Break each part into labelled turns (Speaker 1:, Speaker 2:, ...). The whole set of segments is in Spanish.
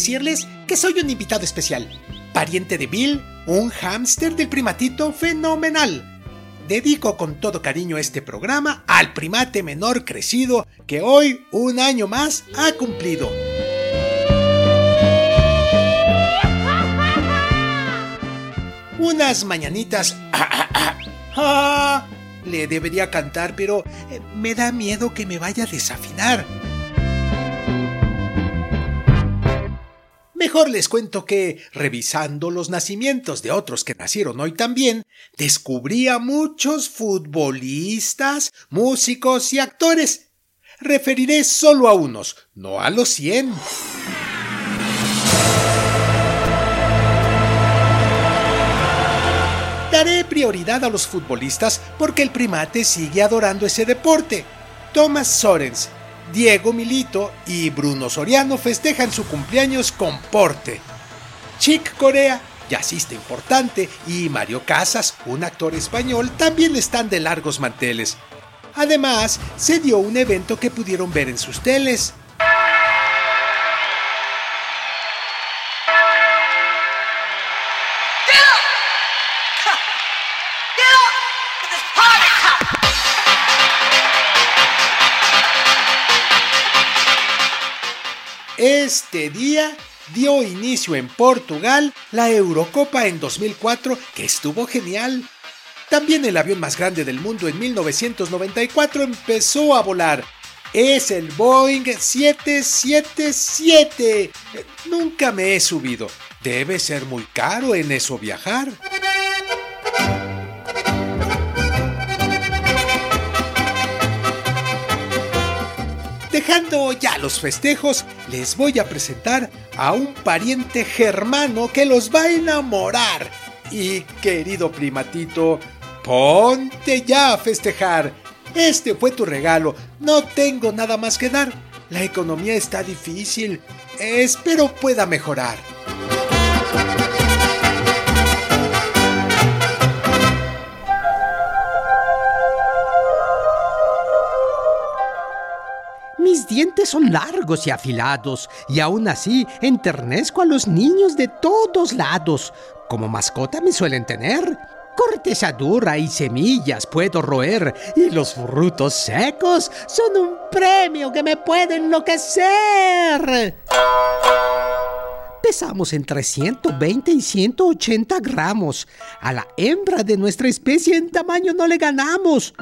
Speaker 1: Decirles que soy un invitado especial, pariente de Bill, un hámster del primatito fenomenal. Dedico con todo cariño este programa al primate menor crecido que hoy, un año más, ha cumplido. Unas mañanitas... ah, le debería cantar, pero eh, me da miedo que me vaya a desafinar. Mejor les cuento que, revisando los nacimientos de otros que nacieron hoy también, descubrí a muchos futbolistas, músicos y actores. Referiré solo a unos, no a los cien. Daré prioridad a los futbolistas porque el primate sigue adorando ese deporte. Thomas Sorens, Diego Milito y Bruno Soriano festejan su cumpleaños con porte. Chick Corea, jazzista importante, y Mario Casas, un actor español, también están de largos manteles. Además, se dio un evento que pudieron ver en sus teles. Este día dio inicio en Portugal la Eurocopa en 2004 que estuvo genial. También el avión más grande del mundo en 1994 empezó a volar. Es el Boeing 777. Nunca me he subido. Debe ser muy caro en eso viajar. Ya los festejos, les voy a presentar a un pariente germano que los va a enamorar. Y querido primatito, ponte ya a festejar. Este fue tu regalo. No tengo nada más que dar. La economía está difícil. Espero pueda mejorar.
Speaker 2: Son largos y afilados, y aún así enternezco a los niños de todos lados. Como mascota me suelen tener. Corteza dura y semillas puedo roer, y los frutos secos son un premio que me puede enloquecer. Pesamos entre 120 y 180 gramos. A la hembra de nuestra especie en tamaño no le ganamos.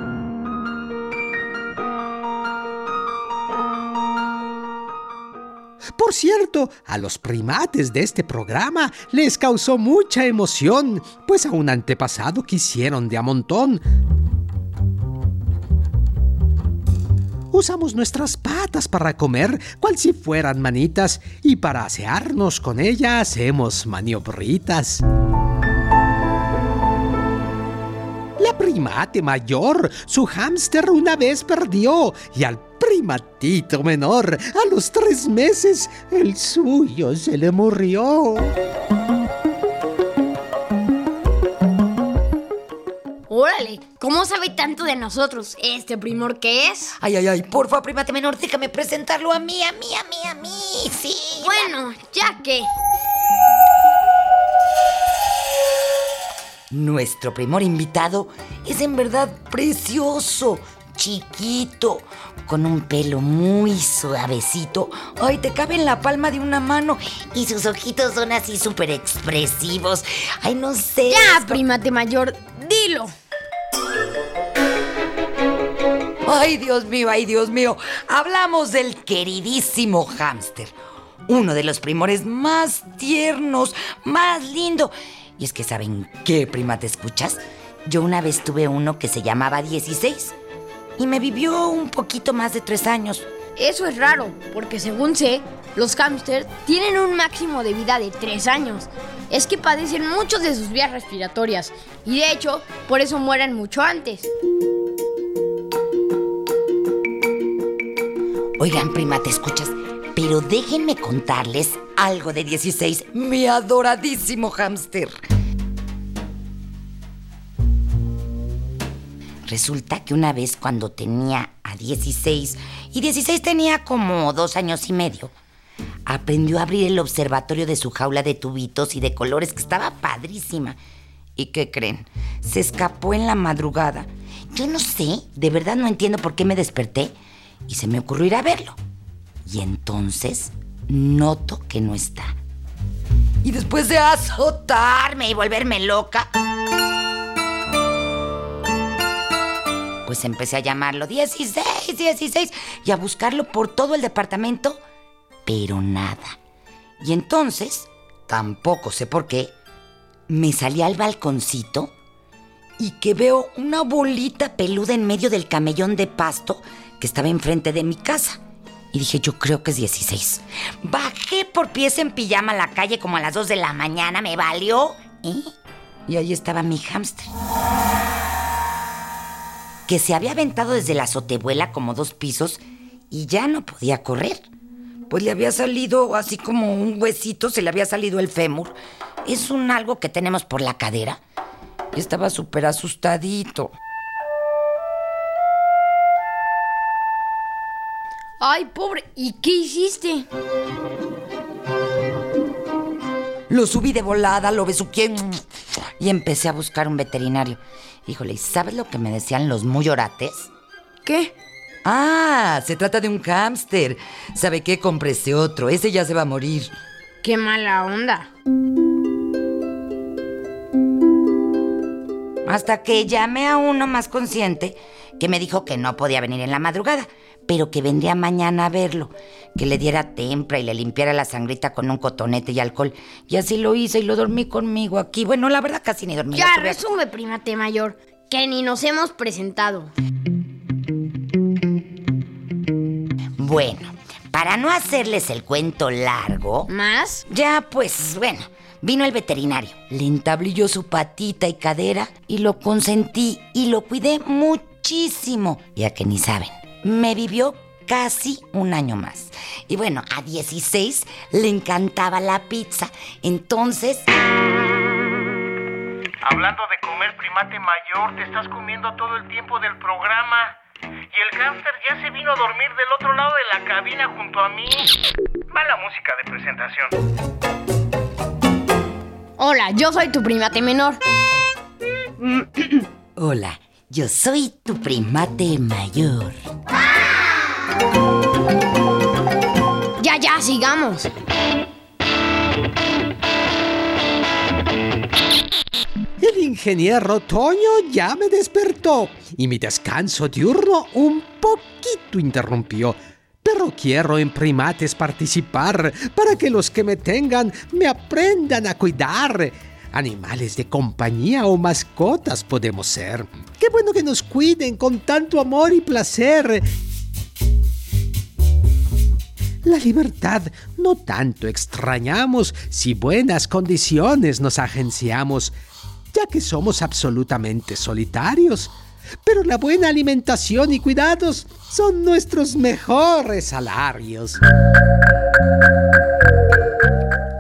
Speaker 2: Por cierto, a los primates de este programa les causó mucha emoción, pues a un antepasado quisieron de a montón. Usamos nuestras patas para comer, cual si fueran manitas, y para asearnos con ellas hacemos maniobritas. Primate mayor, su hámster una vez perdió, y al primatito menor, a los tres meses, el suyo se le murió.
Speaker 3: Órale, ¿cómo sabe tanto de nosotros este primor que es?
Speaker 4: Ay, ay, ay, porfa, primate menor, déjame presentarlo a mí, a mí, a mí, a mí. Sí.
Speaker 3: Bueno, ya que.
Speaker 4: Nuestro primor invitado es en verdad precioso, chiquito, con un pelo muy suavecito. Ay, te cabe en la palma de una mano y sus ojitos son así súper expresivos. Ay, no sé.
Speaker 3: Ya, primate mayor, dilo.
Speaker 4: Ay, Dios mío, ay, Dios mío. Hablamos del queridísimo hámster. Uno de los primores más tiernos, más lindo. Y es que, ¿saben qué, prima, te escuchas? Yo una vez tuve uno que se llamaba 16 y me vivió un poquito más de tres años.
Speaker 3: Eso es raro, porque según sé, los hámsters tienen un máximo de vida de 3 años. Es que padecen muchos de sus vías respiratorias y de hecho, por eso mueren mucho antes.
Speaker 4: Oigan, prima, ¿te escuchas? Pero déjenme contarles algo de 16, mi adoradísimo hámster. Resulta que una vez cuando tenía a 16, y 16 tenía como dos años y medio, aprendió a abrir el observatorio de su jaula de tubitos y de colores que estaba padrísima. ¿Y qué creen? Se escapó en la madrugada. Yo no sé, de verdad no entiendo por qué me desperté y se me ocurrió ir a verlo. Y entonces noto que no está. Y después de azotarme y volverme loca, pues empecé a llamarlo 16, 16 y a buscarlo por todo el departamento, pero nada. Y entonces, tampoco sé por qué, me salí al balconcito y que veo una bolita peluda en medio del camellón de pasto que estaba enfrente de mi casa. Y dije, yo creo que es 16. Bajé por pies en pijama a la calle como a las 2 de la mañana, me valió. ¿eh? Y ahí estaba mi hámster. Que se había aventado desde la azotebuela como dos pisos y ya no podía correr. Pues le había salido así como un huesito, se le había salido el fémur. Es un algo que tenemos por la cadera. Estaba súper asustadito.
Speaker 3: Ay, pobre, ¿y qué hiciste?
Speaker 4: Lo subí de volada, lo besuqué y empecé a buscar un veterinario. Híjole, ¿y sabes lo que me decían los muy orates?
Speaker 3: ¿Qué?
Speaker 4: Ah, se trata de un hámster. ¿Sabe qué? Cómprese otro. Ese ya se va a morir.
Speaker 3: Qué mala onda.
Speaker 4: Hasta que llamé a uno más consciente que me dijo que no podía venir en la madrugada, pero que vendría mañana a verlo, que le diera tempra y le limpiara la sangrita con un cotonete y alcohol. Y así lo hice y lo dormí conmigo aquí. Bueno, la verdad casi ni dormí.
Speaker 3: Ya, resume, primate mayor, que ni nos hemos presentado.
Speaker 4: Bueno, para no hacerles el cuento largo,
Speaker 3: ¿Más?
Speaker 4: ya pues bueno, vino el veterinario. Le entablé yo su patita y cadera y lo consentí y lo cuidé muchísimo. Ya que ni saben, me vivió casi un año más. Y bueno, a 16 le encantaba la pizza. Entonces,
Speaker 5: Hablando de comer primate mayor, te estás comiendo todo el tiempo del programa. Y el hámster ya se vino a dormir del otro lado de la cabina junto a mí. Va la música de presentación.
Speaker 3: Hola, yo soy tu primate menor.
Speaker 4: hola, yo soy tu primate mayor.
Speaker 3: Ya, sigamos.
Speaker 2: El ingeniero Toño ya me despertó y mi descanso diurno un poquito interrumpió. Pero quiero en primates participar para que los que me tengan me aprendan a cuidar. Animales de compañía o mascotas podemos ser. Qué bueno que nos cuiden con tanto amor y placer. La libertad no tanto extrañamos si buenas condiciones nos agenciamos, ya que somos absolutamente solitarios. Pero la buena alimentación y cuidados son nuestros mejores salarios.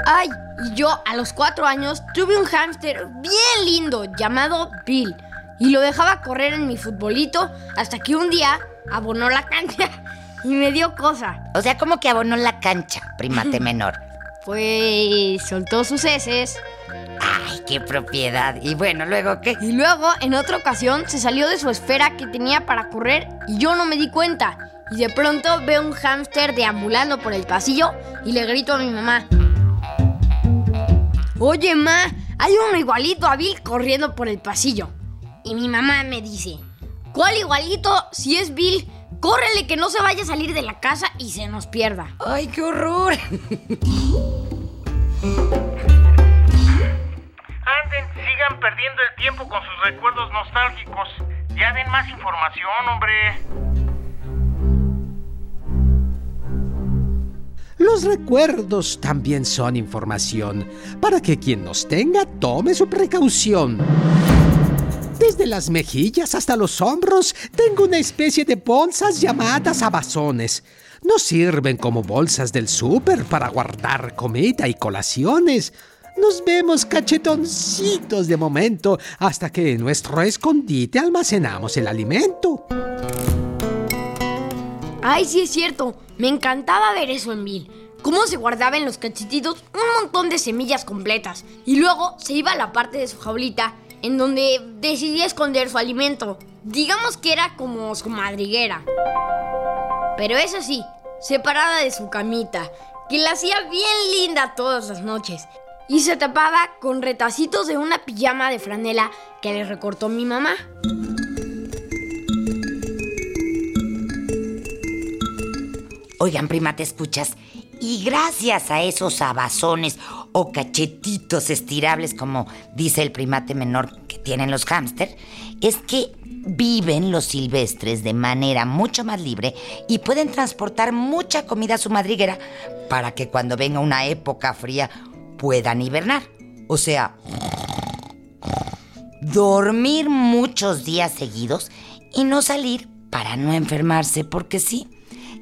Speaker 3: Ay, y yo a los cuatro años tuve un hámster bien lindo llamado Bill. Y lo dejaba correr en mi futbolito hasta que un día abonó la cancha y me dio cosa.
Speaker 4: O sea, como que abonó la cancha, primate menor.
Speaker 3: Pues soltó sus heces.
Speaker 4: Ay, qué propiedad. Y bueno, luego qué.
Speaker 3: Y luego, en otra ocasión, se salió de su esfera que tenía para correr y yo no me di cuenta. Y de pronto veo un hámster deambulando por el pasillo y le grito a mi mamá. Oye, ma, hay uno igualito a Bill corriendo por el pasillo. Y mi mamá me dice, ¿cuál igualito? Si es Bill, córrele que no se vaya a salir de la casa y se nos pierda.
Speaker 4: Ay, qué horror.
Speaker 5: Anden, sigan perdiendo el tiempo con sus recuerdos nostálgicos. Ya den más información, hombre.
Speaker 2: Los recuerdos también son información, para que quien nos tenga tome su precaución. Las mejillas hasta los hombros tengo una especie de bolsas llamadas abazones. No sirven como bolsas del súper para guardar comida y colaciones. Nos vemos cachetoncitos de momento hasta que en nuestro escondite almacenamos el alimento.
Speaker 3: Ay, sí es cierto. Me encantaba ver eso en Bill. Cómo se guardaba en los cachetitos un montón de semillas completas. Y luego se iba a la parte de su jaulita en donde decidía esconder su alimento. Digamos que era como su madriguera. Pero eso sí, separada de su camita, que la hacía bien linda todas las noches. Y se tapaba con retacitos de una pijama de franela que le recortó mi mamá.
Speaker 4: Oigan, prima, ¿te escuchas? Y gracias a esos abazones o cachetitos estirables, como dice el primate menor que tienen los hámster, es que viven los silvestres de manera mucho más libre y pueden transportar mucha comida a su madriguera para que cuando venga una época fría puedan hibernar. O sea, dormir muchos días seguidos y no salir para no enfermarse, porque sí,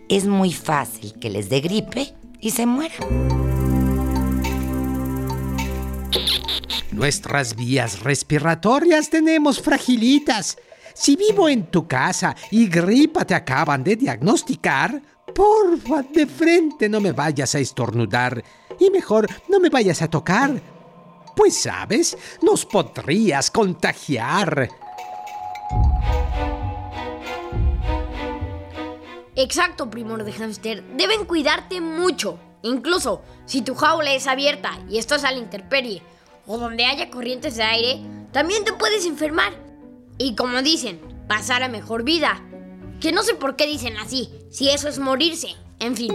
Speaker 4: es muy fácil que les dé gripe y se mueran.
Speaker 2: Nuestras vías respiratorias tenemos fragilitas. Si vivo en tu casa y gripa te acaban de diagnosticar, porfa, de frente no me vayas a estornudar y mejor no me vayas a tocar. Pues sabes, nos podrías contagiar.
Speaker 3: Exacto, primor de hámster. Deben cuidarte mucho. Incluso si tu jaula es abierta y estás a la intemperie o donde haya corrientes de aire, también te puedes enfermar. Y como dicen, pasar a mejor vida. Que no sé por qué dicen así, si eso es morirse. En fin.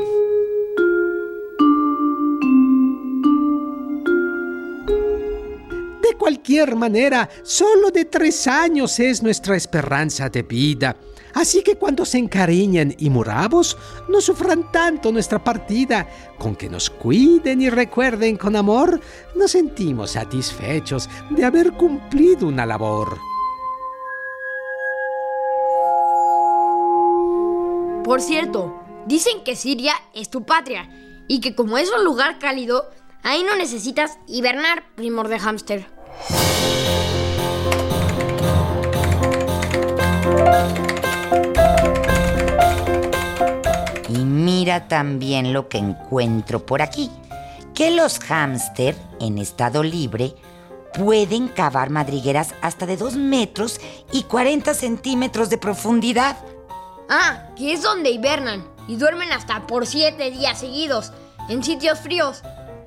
Speaker 2: Cualquier manera, solo de tres años es nuestra esperanza de vida. Así que cuando se encariñen y muramos, no sufran tanto nuestra partida. Con que nos cuiden y recuerden con amor, nos sentimos satisfechos de haber cumplido una labor.
Speaker 3: Por cierto, dicen que Siria es tu patria y que como es un lugar cálido, ahí no necesitas hibernar, primor de hámster.
Speaker 4: Mira también lo que encuentro por aquí, que los hámster en estado libre pueden cavar madrigueras hasta de 2 metros y 40 centímetros de profundidad.
Speaker 3: Ah, que es donde hibernan y duermen hasta por siete días seguidos en sitios fríos.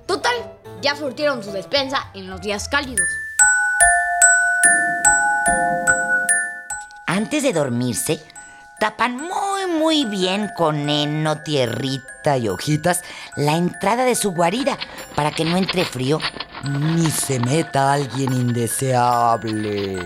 Speaker 3: Total, ya surtieron su despensa en los días cálidos.
Speaker 4: Antes de dormirse, tapan muy muy bien con heno, tierrita y hojitas la entrada de su guarida para que no entre frío ni se meta alguien indeseable.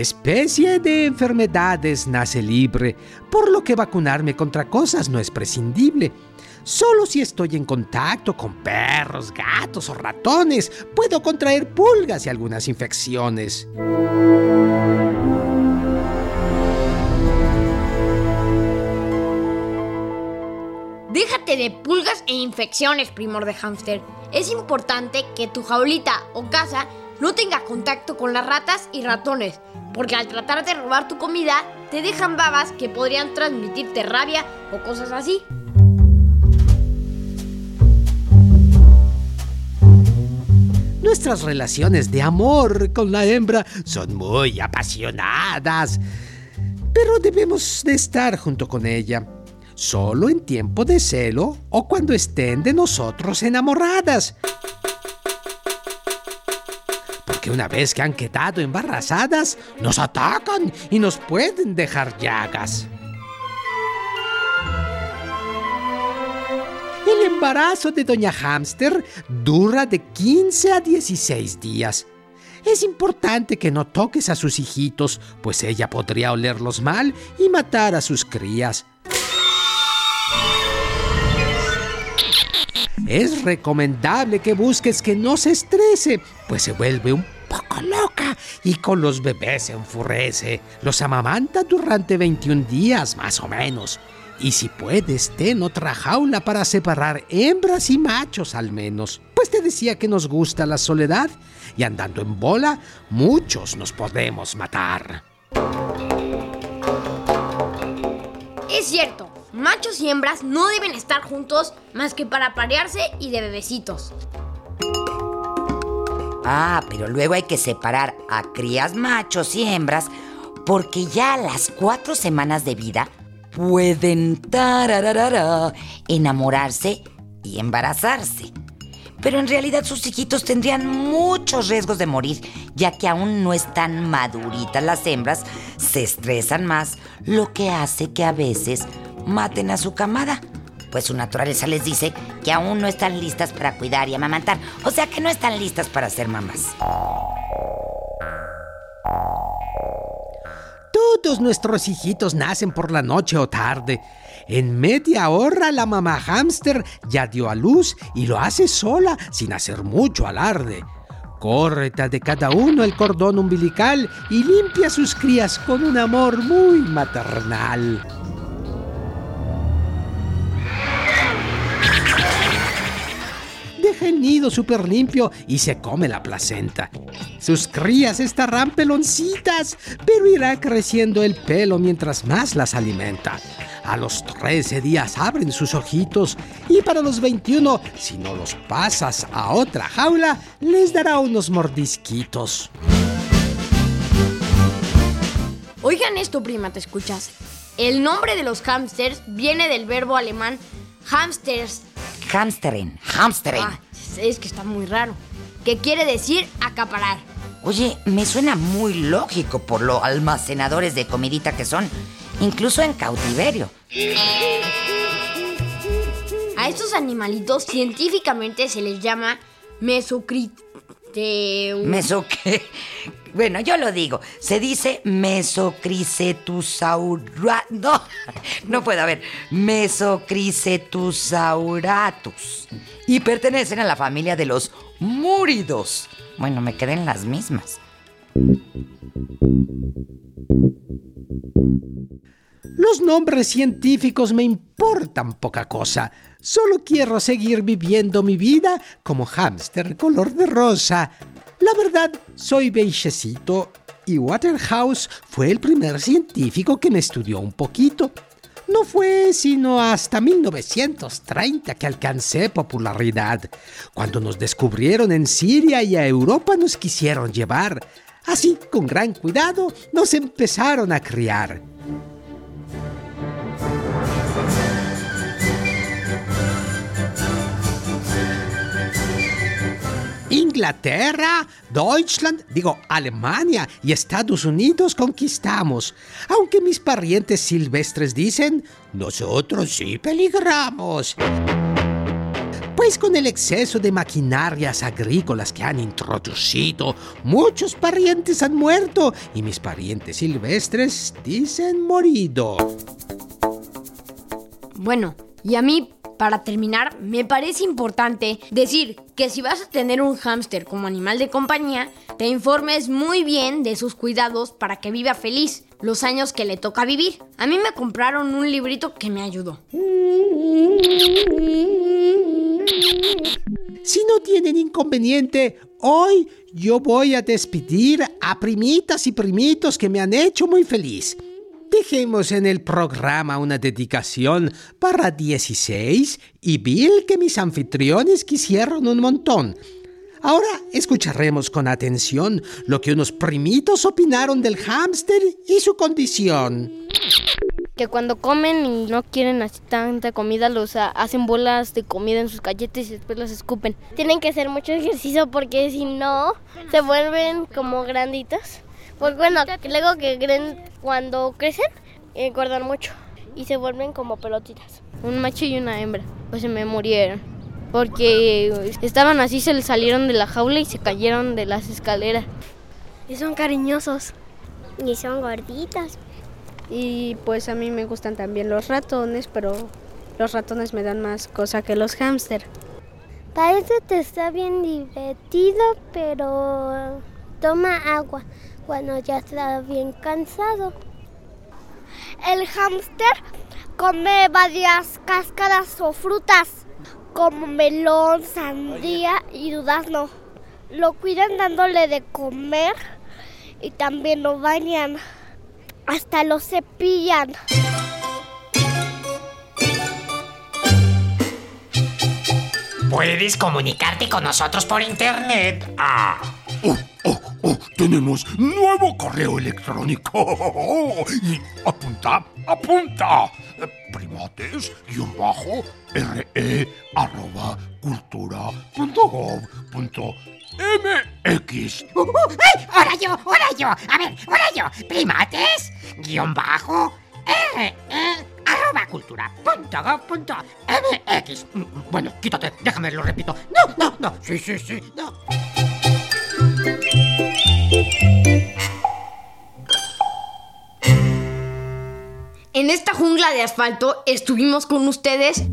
Speaker 2: Especie de enfermedades nace libre, por lo que vacunarme contra cosas no es prescindible. Solo si estoy en contacto con perros, gatos o ratones, puedo contraer pulgas y algunas infecciones.
Speaker 3: Déjate de pulgas e infecciones, primor de hámster. Es importante que tu jaulita o casa no tenga contacto con las ratas y ratones, porque al tratar de robar tu comida, te dejan babas que podrían transmitirte rabia o cosas así.
Speaker 2: Nuestras relaciones de amor con la hembra son muy apasionadas, pero debemos de estar junto con ella, solo en tiempo de celo o cuando estén de nosotros enamoradas. Una vez que han quedado embarazadas, nos atacan y nos pueden dejar llagas. El embarazo de Doña Hamster dura de 15 a 16 días. Es importante que no toques a sus hijitos, pues ella podría olerlos mal y matar a sus crías. Es recomendable que busques que no se estrese, pues se vuelve un poco loca y con los bebés se enfurece. Los amamanta durante 21 días más o menos. Y si puedes, ten otra jaula para separar hembras y machos al menos. Pues te decía que nos gusta la soledad y andando en bola, muchos nos podemos matar.
Speaker 3: Es cierto, machos y hembras no deben estar juntos más que para parearse y de bebecitos.
Speaker 4: Ah, pero luego hay que separar a crías machos y hembras porque ya a las cuatro semanas de vida pueden enamorarse y embarazarse. Pero en realidad sus hijitos tendrían muchos riesgos de morir, ya que aún no están maduritas las hembras, se estresan más, lo que hace que a veces maten a su camada. Pues su naturaleza les dice que aún no están listas para cuidar y amamantar, o sea que no están listas para ser mamás.
Speaker 2: Todos nuestros hijitos nacen por la noche o tarde. En media hora la mamá hámster ya dio a luz y lo hace sola, sin hacer mucho alarde. Córreta de cada uno el cordón umbilical y limpia sus crías con un amor muy maternal. Deja el nido súper limpio y se come la placenta. Sus crías estarán peloncitas, pero irá creciendo el pelo mientras más las alimenta. A los 13 días abren sus ojitos y para los 21, si no los pasas a otra jaula, les dará unos mordisquitos.
Speaker 3: Oigan esto, prima, ¿te escuchas? El nombre de los hamsters viene del verbo alemán hamsters.
Speaker 4: Hamsteren, hamsteren.
Speaker 3: Ah, es que está muy raro. Que quiere decir acaparar.
Speaker 4: Oye, me suena muy lógico por lo almacenadores de comidita que son, incluso en cautiverio.
Speaker 3: A estos animalitos científicamente se les llama mesocrite...
Speaker 4: ¿Meso qué? Bueno, yo lo digo. Se dice mesocricetusaura... No, no puede haber. Mesocricetusauratus. Y pertenecen a la familia de los múridos. Bueno, me quedé en las mismas.
Speaker 2: Los nombres científicos me importan poca cosa. Solo quiero seguir viviendo mi vida como hámster color de rosa. La verdad, soy bellecito y Waterhouse fue el primer científico que me estudió un poquito. No fue sino hasta 1930 que alcancé popularidad, cuando nos descubrieron en Siria y a Europa nos quisieron llevar. Así, con gran cuidado, nos empezaron a criar. Inglaterra, Deutschland, digo Alemania y Estados Unidos conquistamos. Aunque mis parientes silvestres dicen, nosotros sí peligramos. Pues con el exceso de maquinarias agrícolas que han introducido, muchos parientes han muerto y mis parientes silvestres dicen morido.
Speaker 3: Bueno, y a mí, para terminar, me parece importante decir que si vas a tener un hámster como animal de compañía, te informes muy bien de sus cuidados para que viva feliz los años que le toca vivir. A mí me compraron un librito que me ayudó.
Speaker 2: Si no tienen inconveniente, hoy yo voy a despedir a primitas y primitos que me han hecho muy feliz. Dejemos en el programa una dedicación para 16 y Bill que mis anfitriones quisieron un montón. Ahora escucharemos con atención lo que unos primitos opinaron del hámster y su condición.
Speaker 6: Que cuando comen y no quieren así tanta comida, los hacen bolas de comida en sus galletas y después las escupen. Tienen que hacer mucho ejercicio porque si no, se vuelven como granditos. Pues bueno, luego que crecen, cuando crecen, engordan mucho. y se vuelven como pelotitas. Un macho y una hembra. Pues se me murieron. Porque estaban así, se les salieron de la jaula y se cayeron de las escaleras.
Speaker 7: Y son cariñosos.
Speaker 8: Y son gorditos.
Speaker 7: Y pues a mí me gustan también los ratones, pero los ratones me dan más cosa que los hámster.
Speaker 8: Parece que está bien divertido, pero toma agua cuando ya está bien cansado.
Speaker 9: El hámster come varias cáscaras o frutas, como melón, sandía y durazno. Lo cuidan dándole de comer y también lo bañan. Hasta lo cepillan.
Speaker 10: Puedes comunicarte con nosotros por internet.
Speaker 11: Ah. Oh, oh, tenemos nuevo correo electrónico. Y apunta, apunta. Primates, guion bajo, re, arroba, cultura, punto gov,
Speaker 10: ¡Ay! ¡Ahora yo! ¡Ahora yo! A ver, ahora yo. Primates, guion bajo, re, arroba cultura punto gov punto mx. Bueno, quítate, déjame, lo repito. No, no, no. Sí, sí, sí, no.
Speaker 3: En esta jungla de asfalto estuvimos con ustedes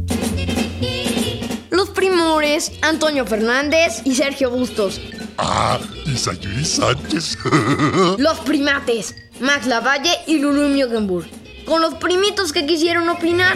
Speaker 3: los primores Antonio Fernández y Sergio Bustos.
Speaker 11: Ah, y Sayuri Sánchez.
Speaker 3: los primates Max Lavalle y Lulu Miogenburg. Con los primitos que quisieron opinar.